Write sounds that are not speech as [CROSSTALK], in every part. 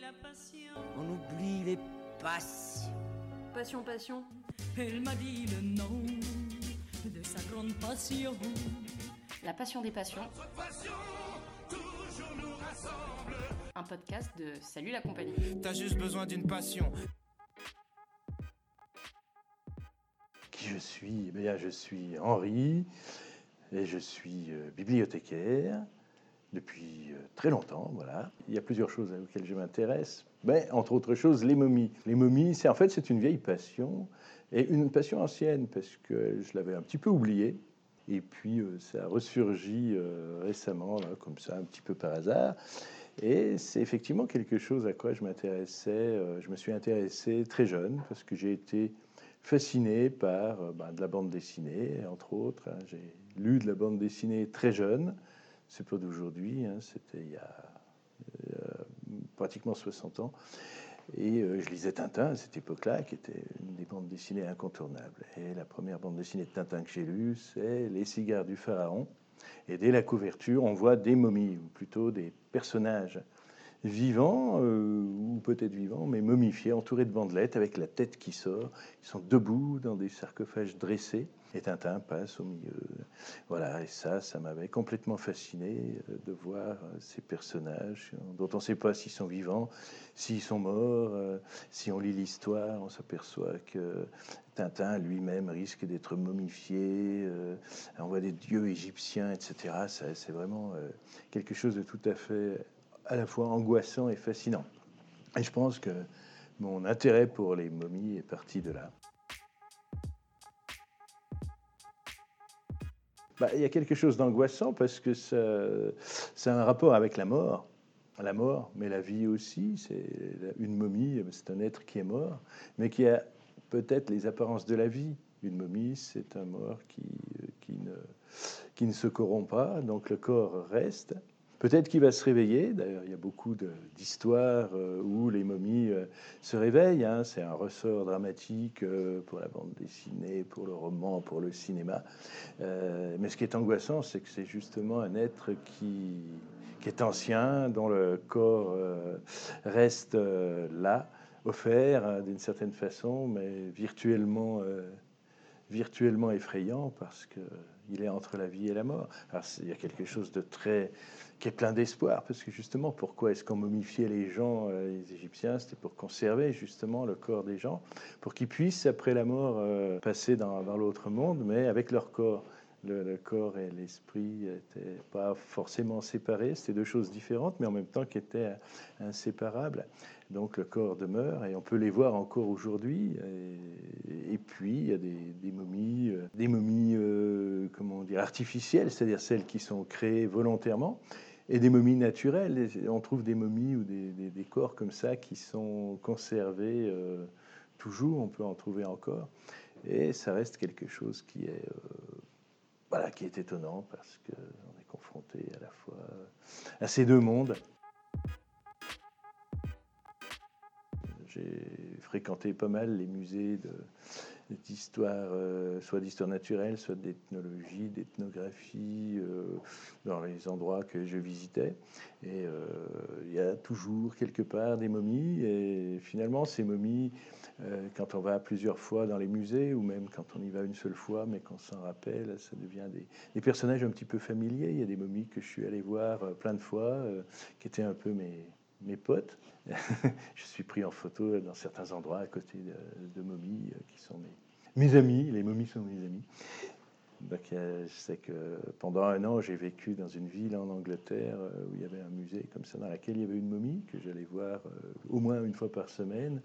la passion. On oublie les passions. Passion, passion. Elle m'a dit le nom de sa grande passion. La passion des passions. Un podcast de Salut la compagnie. T'as juste besoin d'une passion. Qui je suis? Eh bien, je suis Henri et je suis euh, bibliothécaire depuis euh, très longtemps. Voilà. Il y a plusieurs choses auxquelles je m'intéresse, mais entre autres choses, les momies. Les momies, c'est en fait c'est une vieille passion et une passion ancienne parce que je l'avais un petit peu oubliée. Et puis euh, ça a ressurgi euh, récemment, comme ça, un petit peu par hasard. Et c'est effectivement quelque chose à quoi je m'intéressais. je me suis intéressé très jeune parce que j'ai été fasciné par ben, de la bande dessinée, entre autres. hein. J'ai lu de la bande dessinée très jeune. C'est pas d'aujourd'hui, hein, c'était il y a euh, pratiquement 60 ans. Et euh, je lisais Tintin à cette époque-là, qui était une des bandes dessinées incontournables. Et la première bande dessinée de Tintin que j'ai lue, c'est Les cigares du pharaon. Et dès la couverture, on voit des momies, ou plutôt des personnages vivants, euh, ou peut-être vivants, mais momifiés, entourés de bandelettes, avec la tête qui sort. Ils sont debout dans des sarcophages dressés, et Tintin passe au milieu. Voilà, et ça, ça m'avait complètement fasciné euh, de voir euh, ces personnages dont on ne sait pas s'ils sont vivants, s'ils sont morts. euh, Si on lit l'histoire, on s'aperçoit que Tintin lui-même risque d'être momifié. On voit des dieux égyptiens, etc. C'est vraiment quelque chose de tout à fait à la fois angoissant et fascinant. Et je pense que mon intérêt pour les momies est parti de là. Bah, il y a quelque chose d'angoissant parce que ça, a un rapport avec la mort. La mort, mais la vie aussi. C'est une momie, c'est un être qui est mort, mais qui a peut-être les apparences de la vie. Une momie, c'est un mort qui, qui, ne, qui ne se corrompt pas, donc le corps reste. Peut-être qu'il va se réveiller. D'ailleurs, il y a beaucoup d'histoires euh, où les momies euh, se réveillent. hein. C'est un ressort dramatique euh, pour la bande dessinée, pour le roman, pour le cinéma. Mais ce qui est angoissant, c'est que c'est justement un être qui, qui est ancien, dont le corps reste là, offert euh, d'une certaine façon, mais virtuellement, virtuellement effrayant parce que il est entre la vie et la mort. Il y a quelque chose de très qui est plein d'espoir parce que justement, pourquoi est-ce qu'on momifiait les gens, euh, les Égyptiens? C'était pour conserver justement le corps des gens, pour qu'ils puissent après la mort euh, passer dans l'autre monde, mais avec leur corps. Le, corps et l'esprit n'étaient pas forcément séparés, c'était deux choses différentes, mais en même temps qui étaient inséparables. Donc le corps demeure et on peut les voir encore aujourd'hui. Et, puis il y a des, momies, euh, des momies, euh, comment dire, artificielles, c'est-à-dire celles qui sont créées volontairement, et des momies naturelles. On trouve des momies ou des corps comme ça qui sont conservés euh, toujours. On peut en trouver encore, et ça reste quelque chose qui est euh, voilà, qui est étonnant parce qu'on est confronté à la fois à ces deux mondes. J'ai fréquenté pas mal les musées d'histoire, euh, soit d'histoire naturelle, soit d'ethnologie, d'ethnographie, euh, dans les endroits que je visitais. Et euh, il y a toujours quelque part des momies. Et finalement, ces momies, quand on va plusieurs fois dans les musées, ou même quand on y va une seule fois, mais qu'on s'en rappelle, ça devient des, personnages un petit peu familiers. Il y a des momies que je suis allé voir euh, plein de fois, euh, qui étaient un peu mes, mes potes. [LAUGHS] je suis pris en photo dans certains endroits à côté de, momies euh, qui sont mes, mes amis. Les momies sont mes amis. Euh, je sais que pendant un an, j'ai vécu dans une ville en Angleterre euh, où il y avait un musée comme ça, dans lequel il y avait une momie que j'allais voir euh, au moins une fois par semaine.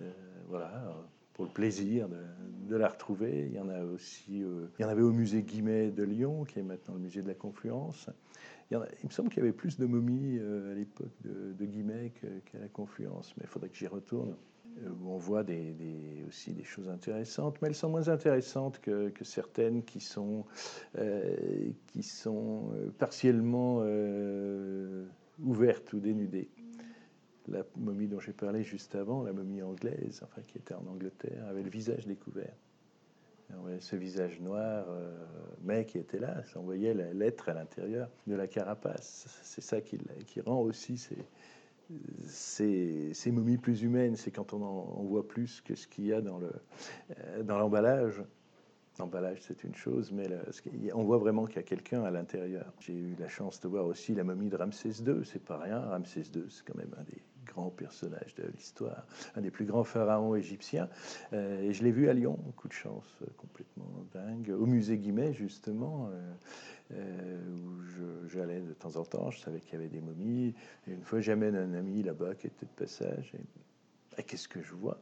Euh, voilà, pour le plaisir de, la retrouver. Il y en a aussi, euh, il y en avait au musée Guimet de Lyon, qui est maintenant le musée de la Confluence. Il, me semble qu'il y avait plus de momies euh, à l'époque de, de Guimet qu'à la Confluence, mais il faudrait que j'y retourne. Où on voit aussi des choses intéressantes, mais elles sont moins intéressantes que, certaines qui sont, partiellement ouvertes ou dénudées. La momie dont j'ai parlé juste avant, la momie anglaise, enfin qui était en Angleterre, avait le visage découvert. Ce visage noir, euh, mais qui était là. On voyait l'être à l'intérieur de la carapace. C'est ça qui, rend aussi ces, momies plus humaines, c'est quand on voit plus que ce qu'il y a dans le dans l'emballage. L'emballage, c'est une chose, mais on voit vraiment qu'il y a quelqu'un à l'intérieur. J'ai eu la chance de voir aussi la momie de Ramsès II, c'est pas rien. Ramsès II, c'est quand même un des grand personnage de l'histoire, un des plus grands pharaons égyptiens. Euh, et je l'ai vu à Lyon, coup de chance, euh, complètement dingue, au musée Guimet, justement, euh, où j'allais de temps en temps. Je savais qu'il y avait des momies. Et une fois, j'amène un ami là-bas qui était de passage. Et, qu'est-ce que je vois?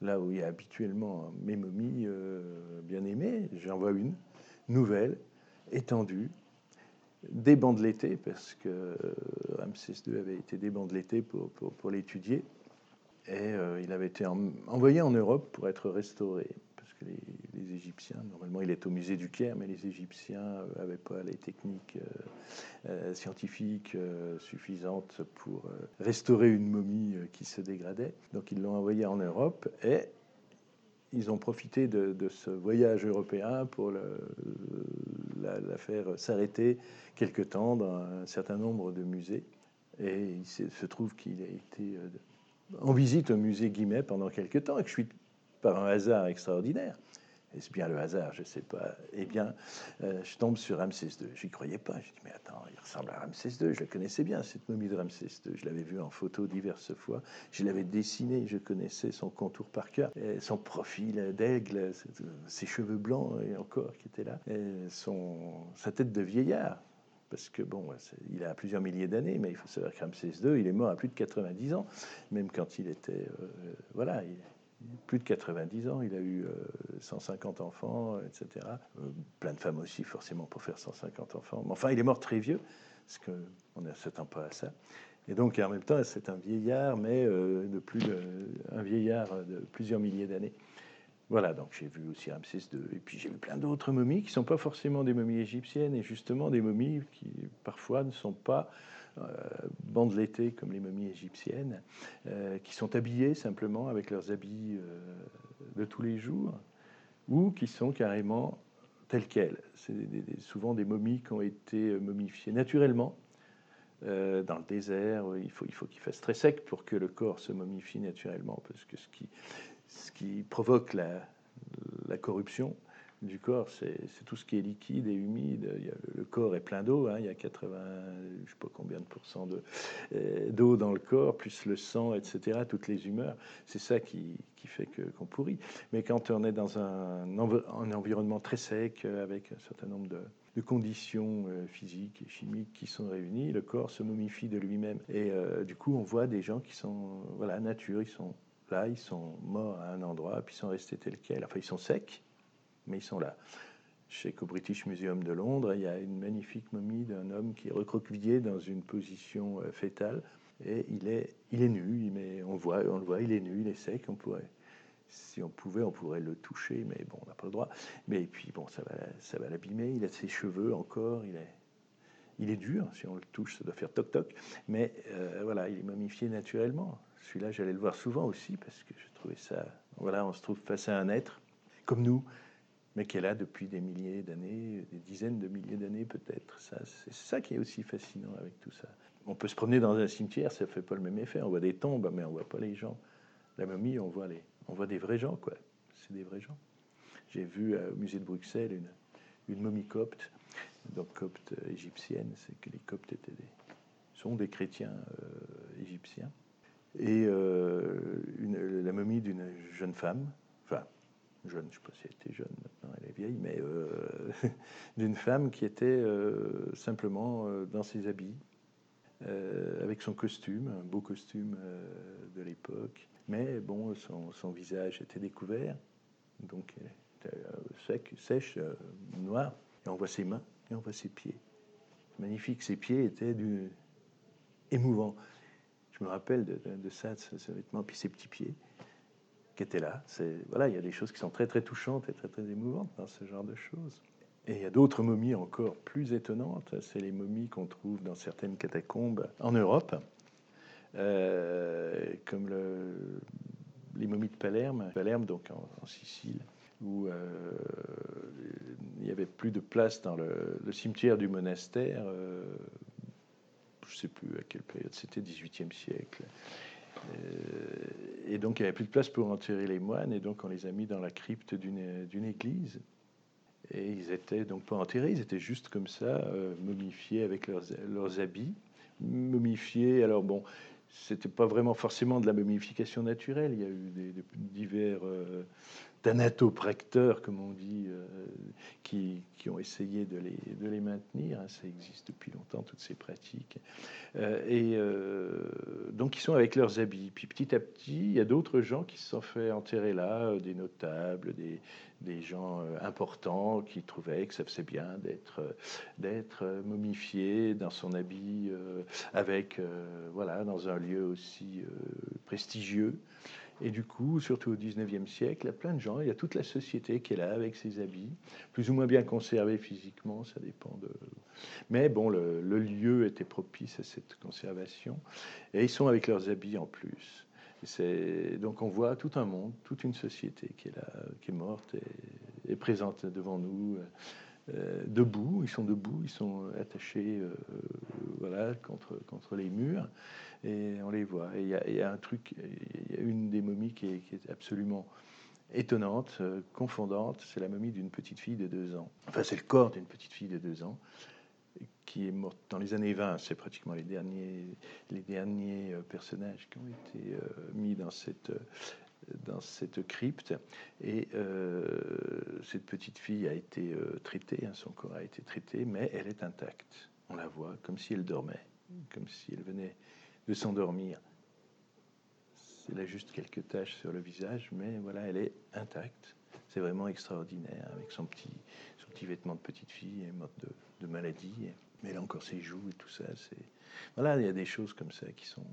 Là où il y a habituellement mes momies bien aimées, j'en vois une, nouvelle, étendue, débandeleté, parce que euh, Ramsès II avait été débandeleté pour, pour, pour l'étudier. Et euh, il avait été envoyé en Europe pour être restauré. Parce que les, Égyptiens, normalement il est au musée du Caire, mais les Égyptiens n'avaient pas les techniques euh, scientifiques suffisantes pour restaurer une momie qui se dégradait. Donc ils l'ont envoyé en Europe et ils ont profité de, ce voyage européen pour la, faire s'arrêter quelque temps dans un certain nombre de musées. Et il se trouve qu'il a été euh, en visite au musée Guimet pendant quelque temps et que je suis par un hasard extraordinaire est-ce bien le hasard? Je ne sais pas. Eh bien, euh, je tombe sur Ramsès II. Je n'y croyais pas. Je dis, mais attends, il ressemble à Ramsès II. Je le connaissais bien, cette momie de Ramsès II. Je l'avais vu en photo diverses fois. Je l'avais dessiné. Je connaissais son contour par cœur. son profil d'aigle, ses cheveux blancs et encore qui étaient là. sa tête de vieillard. Parce que, bon, il a plusieurs milliers d'années, mais il faut savoir que Ramsès II, il est mort à plus de 90 ans, même quand il était. Euh, voilà, il, plus de 90 ans, il a eu 150 euh, enfants, etc. Euh, plein de femmes aussi, forcément, pour faire 150 enfants. Mais enfin, il est mort très vieux, parce qu'on ne s'attend pas à ça. Et donc, en même temps, c'est un vieillard, mais euh, de plus un vieillard de plusieurs milliers d'années. Voilà, donc j'ai vu aussi Ramsès II, et puis j'ai vu plein d'autres momies qui ne sont pas forcément des momies égyptiennes, et justement des momies qui parfois ne sont pas bandelettées comme les momies égyptiennes, euh, qui sont habillées simplement avec leurs habits euh, de tous les jours, ou qui sont carrément telles quelles. C'est souvent des momies qui ont été momifiées naturellement. dans le désert, il faut, il faut qu'il fasse très sec pour que le corps se momifie naturellement, parce que ce qui, ce qui provoque la, la corruption, du corps, c'est tout ce qui est liquide et humide. le, corps est plein d'eau, hein. il y a 80, je sais pas combien de pourcents euh, d'eau dans le corps, plus le sang, etc., toutes les humeurs. C'est ça qui, fait qu'on pourrit. Mais quand on est dans un, environnement très sec, euh, avec un certain nombre de, conditions euh, physiques et chimiques qui sont réunies, le corps se momifie de lui-même. Et du coup, on voit des gens qui sont, voilà, nature, ils sont là, ils sont morts à un endroit, puis ils sont restés tels quels. Enfin, ils sont secs, mais ils sont là. Sais qu'au British Museum de Londres, il y a une magnifique momie d'un homme qui est recroquevillé dans une position euh, fétale et il est, il est nu, mais on, voit, on le voit, il est nu, il est sec, si on pouvait, on pourrait le toucher, mais bon, on n'a pas le droit. Mais puis bon, ça va, ça va l'abîmer, il a ses cheveux encore, il est, il est dur, si on le touche, ça doit faire toc-toc, mais euh, voilà, il est momifié naturellement. Celui-là, j'allais le voir souvent aussi, parce que je trouvais ça, voilà, on se trouve face à un être, comme nous, mais qui est là depuis des milliers d'années, des dizaines de milliers d'années peut-être. Ça, c'est ça qui est aussi fascinant avec tout ça. On peut se promener dans un cimetière, ça fait pas le même effet. On voit des tombes, mais on voit pas les gens. La momie, on voit les, on voit des vrais gens, quoi. C'est des vrais gens. J'ai vu euh, au musée de Bruxelles une, une momie copte, donc copte égyptienne, c'est que les coptes étaient sont des chrétiens euh, égyptiens, et euh, une, la momie d'une jeune femme, jeune, je ne sais pas si elle était jeune maintenant, elle est vieille, mais euh, [LAUGHS] d'une femme qui était euh, simplement euh, dans ses habits, avec son costume, un beau costume de l'époque. Mais bon, son, visage était découvert, donc sec, sèche, noir, et on voit ses mains et on voit ses pieds. Magnifique, ses pieds étaient du... émouvants. Je me rappelle de, de ça, de ce vêtement, puis ses petits pieds qui était là. Il y a des choses qui sont très très touchantes et très très émouvantes dans ce genre de choses. Et il y a d'autres momies encore plus étonnantes. C'est les momies qu'on trouve dans certaines catacombes en Europe, euh, comme le, les momies de Palerme, Palerme donc en, Sicile, où euh, il y avait plus de place dans le, cimetière du monastère. Euh, je ne sais plus à quelle période, c'était 18e siècle. Et donc il n'y avait plus de place pour enterrer les moines, et donc on les a mis dans la crypte d'une église. Et ils étaient donc pas enterrés, ils étaient juste comme ça, momifiés avec leurs, leurs habits. Momifiés, alors bon, c'était pas vraiment forcément de la momification naturelle. Il y a eu des, divers euh, thanatopracteurs, comme on dit, euh, qui, ont essayé de les, de les maintenir. Hein. Ça existe depuis longtemps, toutes ces pratiques. Euh, et donc, ils sont avec leurs habits. Puis petit à petit, il y a d'autres gens qui se sont fait enterrer là, des notables, des, des gens euh, importants qui trouvaient que ça faisait bien d'être euh, d'être euh, momifié dans son habit avec voilà dans un lieu aussi prestigieux et du coup, surtout au 19e siècle, il y a plein de gens, il y a toute la société qui est là avec ses habits, plus ou moins bien conservés physiquement, ça dépend de... Mais bon, le, lieu était propice à cette conservation, et ils sont avec leurs habits en plus. Donc on voit tout un monde, toute une société qui est là, qui est morte et, présente devant nous, debout. Ils sont debout, ils sont attachés, euh, voilà, contre contre les murs, et on les voit. Il y, a un truc, il y a une des momies qui est, absolument étonnante, euh, confondante. C'est la momie d'une petite fille de deux ans. Enfin, c'est le corps d'une petite fille de deux ans qui est morte dans les années 20. C'est pratiquement les derniers, les derniers euh, personnages qui ont été euh, mis dans cette, dans cette crypte. Et euh, cette petite fille a été traitée, hein, son corps a été traité, mais elle est intacte. On la voit comme si elle dormait, comme si elle venait de s'endormir. Elle a juste quelques taches sur le visage, mais voilà, elle est intacte. C'est vraiment extraordinaire avec son petit, vêtement de petite fille et morte de, maladie mais là encore ses joues et tout ça. Voilà, il y a des choses comme ça qui sont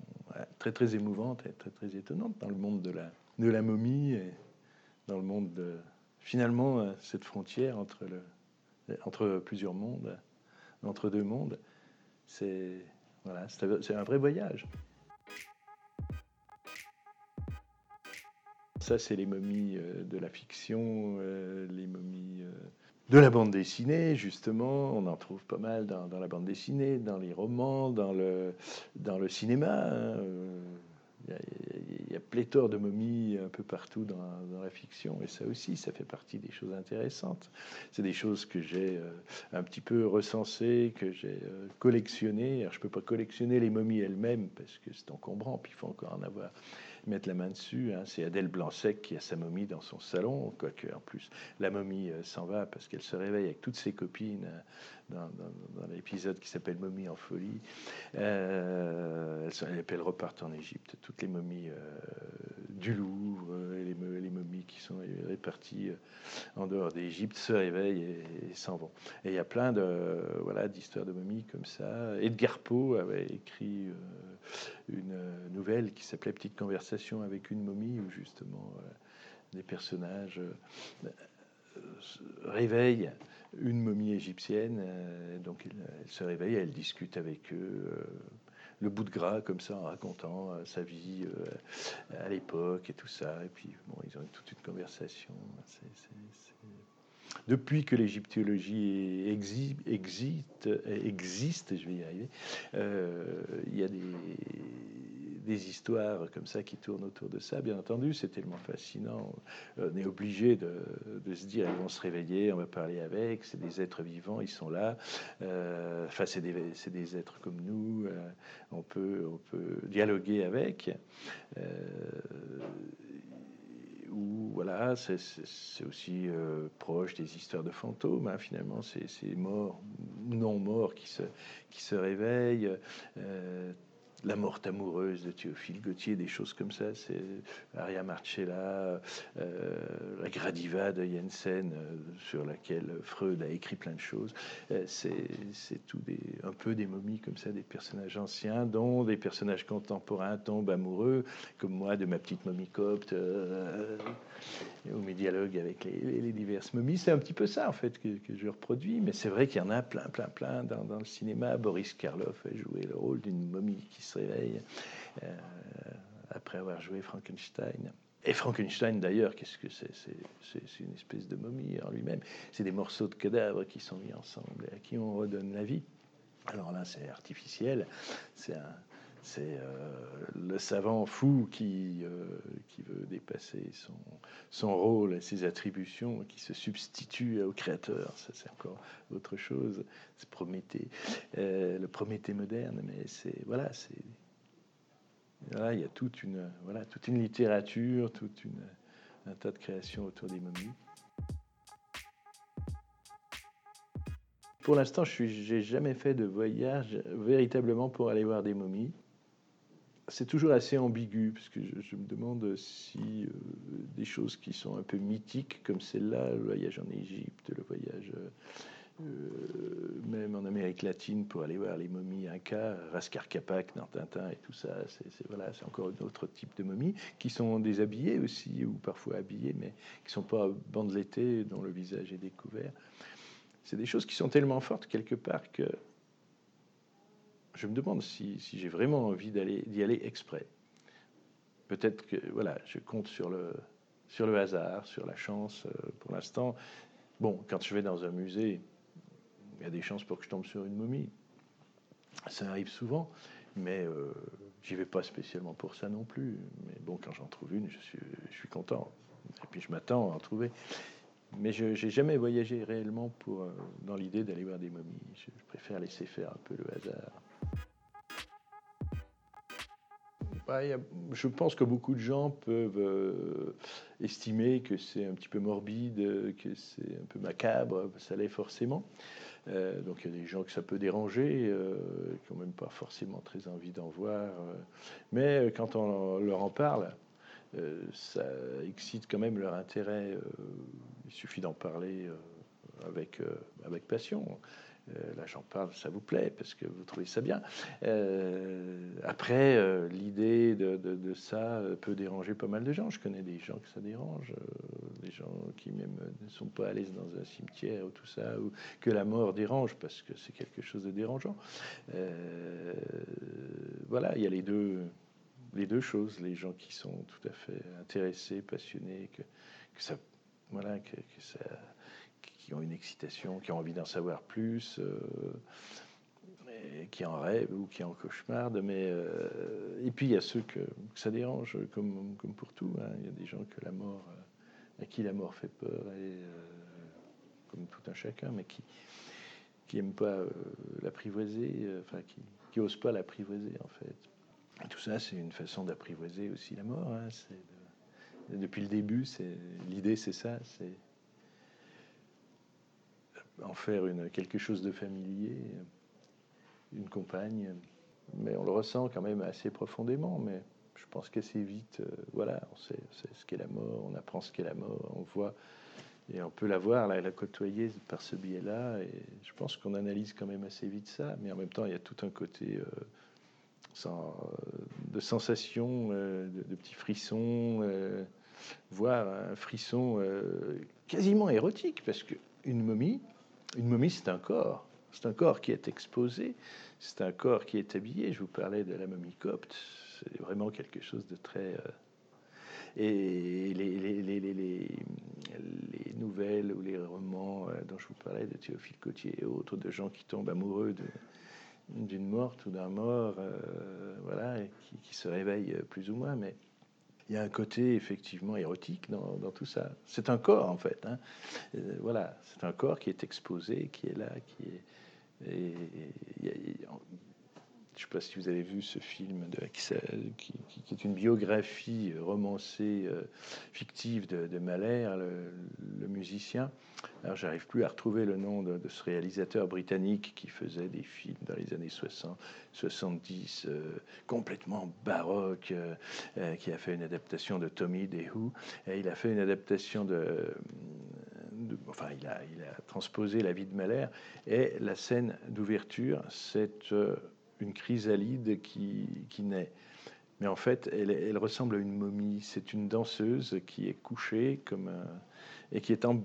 très très émouvantes et très très étonnantes dans le monde de la de la momie dans le monde de finalement euh, cette frontière entre le entre plusieurs mondes, entre deux mondes. C'est voilà, c'est un vrai voyage. Ça, c'est les momies euh, de la fiction, euh, les momies de la bande dessinée, justement, on en trouve pas mal dans, la bande dessinée, dans les romans, dans le, dans le cinéma. Hein. Il y, a, pléthore de momies un peu partout dans, la fiction, et ça aussi, ça fait partie des choses intéressantes. C'est des choses que j'ai euh, un petit peu recensées, que j'ai euh, collectionnées. Alors, je ne peux pas collectionner les momies elles-mêmes parce que c'est encombrant, puis il faut encore en avoir mettre la main dessus. Hein. C'est Adèle Blanc-Sec qui a sa momie dans son salon, quoique en plus la momie euh, s'en va parce qu'elle se réveille avec toutes ses copines euh, dans, l'épisode qui s'appelle Momie en folie. Euh, elle, elle, repartent en Égypte. Toutes les momies du Louvre et les, momies qui sont réparties en dehors d'Égypte se réveillent et, s'en vont. Et il y a plein de voilà d'histoires de momies comme ça. Edgar Poe avait écrit une nouvelle qui s'appelait Petite conversation avec une momie, où justement euh, des personnages euh, réveillent une momie égyptienne. Euh, donc elle, se réveille, elle discute avec eux le bout de gras comme ça en racontant sa vie à l'époque et tout ça. Et puis bon, ils ont toute une conversation. Depuis que l'égyptologie existe, existe, je vais y arriver, il y a des des histoires comme ça qui tournent autour de ça. Bien entendu, c'est tellement fascinant. On est obligé de, se dire, ils vont se réveiller, on va parler avec, c'est des êtres vivants, ils sont là. Euh, enfin, c'est des, êtres comme nous, euh, on, peut, dialoguer avec. Euh, voilà, c'est aussi proche des histoires de fantômes. Hein, finalement, c'est morts, non morts qui se réveillent. La morte amoureuse de Théophile Gautier, des choses comme ça. C'est Aria Marcella, euh, la Gradiva de Jensen, euh, sur laquelle Freud a écrit plein de choses. Euh, c'est tout des, un peu des momies comme ça, des personnages anciens, dont des personnages contemporains tombent amoureux, comme moi de ma petite momie copte, ou mes dialogues avec les, diverses momies. C'est un petit peu ça, en fait, que, je reproduis. Mais c'est vrai qu'il y en a plein, plein, plein dans, le cinéma. Boris Karloff a joué le rôle d'une momie qui réveille euh, après avoir joué Frankenstein. Et Frankenstein, d'ailleurs, qu'est-ce que c'est? C'est une espèce de momie en lui-même. C'est des morceaux de cadavres qui sont mis ensemble et à qui on redonne la vie. Alors là, c'est artificiel. C'est un, c'est euh, le savant fou qui, euh, qui veut dépasser son, son rôle et ses attributions, qui se substitue au créateur. Ça, c'est encore autre chose. C'est Prométhée, euh, le Prométhée moderne. Mais c'est voilà, c'est là, il y a toute une voilà toute une littérature, toute une un tas de créations autour des momies. Pour l'instant, je n'ai jamais fait de voyage véritablement pour aller voir des momies c'est toujours assez ambigu, parce que je, me demande si euh, des choses qui sont un peu mythiques, comme celle-là, le voyage en Égypte, le voyage euh, même en Amérique latine pour aller voir les momies Inca, Raskar Kapak dans Tintin et tout ça, c'est voilà, c'est encore un autre type de momies qui sont déshabillées aussi, ou parfois habillées, mais qui sont pas bandeletées, dont le visage est découvert. C'est des choses qui sont tellement fortes quelque part que je me demande si, j'ai vraiment envie d'y aller exprès. Peut-être que voilà, je compte sur le hasard, sur la chance. Euh, pour l'instant, bon, quand je vais dans un musée, il y a des chances pour que je tombe sur une momie. Ça arrive souvent, mais euh, j'y vais pas spécialement pour ça non plus. Mais bon, quand j'en trouve une, je suis, content. Et puis je m'attends à en trouver. Mais je n'ai jamais voyagé réellement euh, dans l'idée d'aller voir des momies. je, préfère laisser faire un peu le hasard. Je pense que beaucoup de gens peuvent euh, estimer que c'est un petit peu morbide, que c'est un peu macabre, ça l'est forcément. Euh, donc il y a des gens que ça peut déranger, euh, qui n'ont même pas forcément très envie d'en voir. mais quand on leur en parle, ça excite quand même leur intérêt. il suffit d'en parler avec, avec passion. Euh, là, j'en parle, ça vous plaît parce que vous trouvez ça bien. Euh, après, euh, l'idée de, ça peut déranger pas mal de gens. Je connais des gens que ça dérange, des gens qui même ne sont pas à l'aise dans un cimetière ou tout ça, ou que la mort dérange parce que c'est quelque chose de dérangeant. voilà, il y a les deux, choses. Les gens qui sont tout à fait intéressés, passionnés, que, voilà, que ça qui ont une excitation, qui ont envie d'en savoir plus, euh, qui en rêvent ou qui en cauchemardent. Mais, euh, et puis il y a ceux que, ça dérange, comme, comme pour tout. Hein. Il y a des gens que la mort, euh, à qui la mort fait peur, comme tout un chacun, mais qui qui pas l'apprivoiser, enfin qui n'osent pas l'apprivoiser en fait. Tout ça, c'est une façon d'apprivoiser aussi la mort. Hein. depuis le début, l'idée, c'est ça, en faire une, quelque chose de familier, une compagne. Mais on le ressent quand même assez profondément. Mais je pense qu'assez vite, euh, voilà, on sait, ce qu'est la mort, on apprend ce qu'est la mort, on voit et on peut la voir, la, côtoyer par ce biais-là. Et je pense qu'on analyse quand même assez vite ça. Mais en même temps, il y a tout un côté euh, euh, de sensation, de, de, petits frissons, voire un frisson quasiment érotique, parce qu'une momie, une momie, c'est un corps. C'est un corps qui est exposé, c'est un corps qui est habillé. Je vous parlais de la momie copte, c'est vraiment quelque chose de très... Euh, et les, les, les, les, nouvelles ou les romans euh, dont je vous parlais de Théophile Cotier et autres, de gens qui tombent amoureux d'une morte ou d'un mort, euh, voilà, qui, qui, se réveillent plus ou moins, mais il y a un côté effectivement érotique dans, tout ça. C'est un corps en fait. Hein. Euh, voilà, c'est un corps qui est exposé, qui est là, qui est. je ne sais pas si vous avez vu ce film qui, est une biographie romancée euh, fictive de, de Mahler, le musicien. Alors, j'arrive plus à retrouver le nom de, ce réalisateur britannique qui faisait des films dans les années 60, 70, euh, complètement baroque, euh, qui a fait une adaptation de Tommy des Who. Et il a fait une adaptation de, enfin, il a, il a transposé la vie de Mahler. Et la scène d'ouverture, c'est une chrysalide qui, qui naît. Mais en fait, elle, ressemble à une momie. C'est une danseuse qui est couchée comme et qui est en,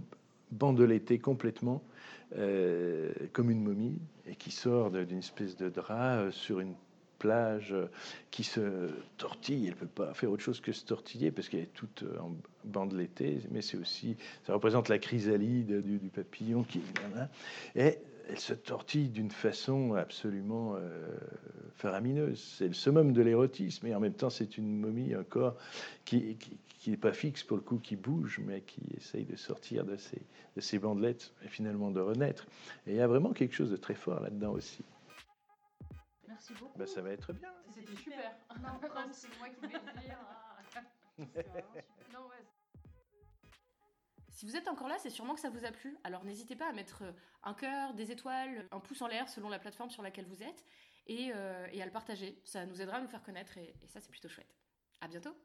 bandeletté complètement euh, comme une momie et qui sort d'une espèce de drap euh, sur une plage euh, qui se tortille. Elle ne peut pas faire autre chose que se tortiller parce qu'elle est toute en bandelettée, mais c'est aussi, ça représente la chrysalide du, papillon qui et elle se tortille d'une façon absolument euh, faramineuse. C'est le summum de l'érotisme, et en même temps, c'est une momie, un corps qui n'est pas fixe pour le coup, qui bouge, mais qui essaye de sortir de ses, de ses bandelettes et finalement de renaître. Et il y a vraiment quelque chose de très fort là-dedans aussi. Merci beaucoup. Ben, ça va être bien. C'était super. Non, [LAUGHS] c'est moi qui vais le dire. Si vous êtes encore là, c'est sûrement que ça vous a plu. Alors n'hésitez pas à mettre euh, un cœur, des étoiles, un pouce en l'air selon la plateforme sur laquelle vous êtes et, euh, à le partager. Ça nous aidera à nous faire connaître et, et ça c'est plutôt chouette. À bientôt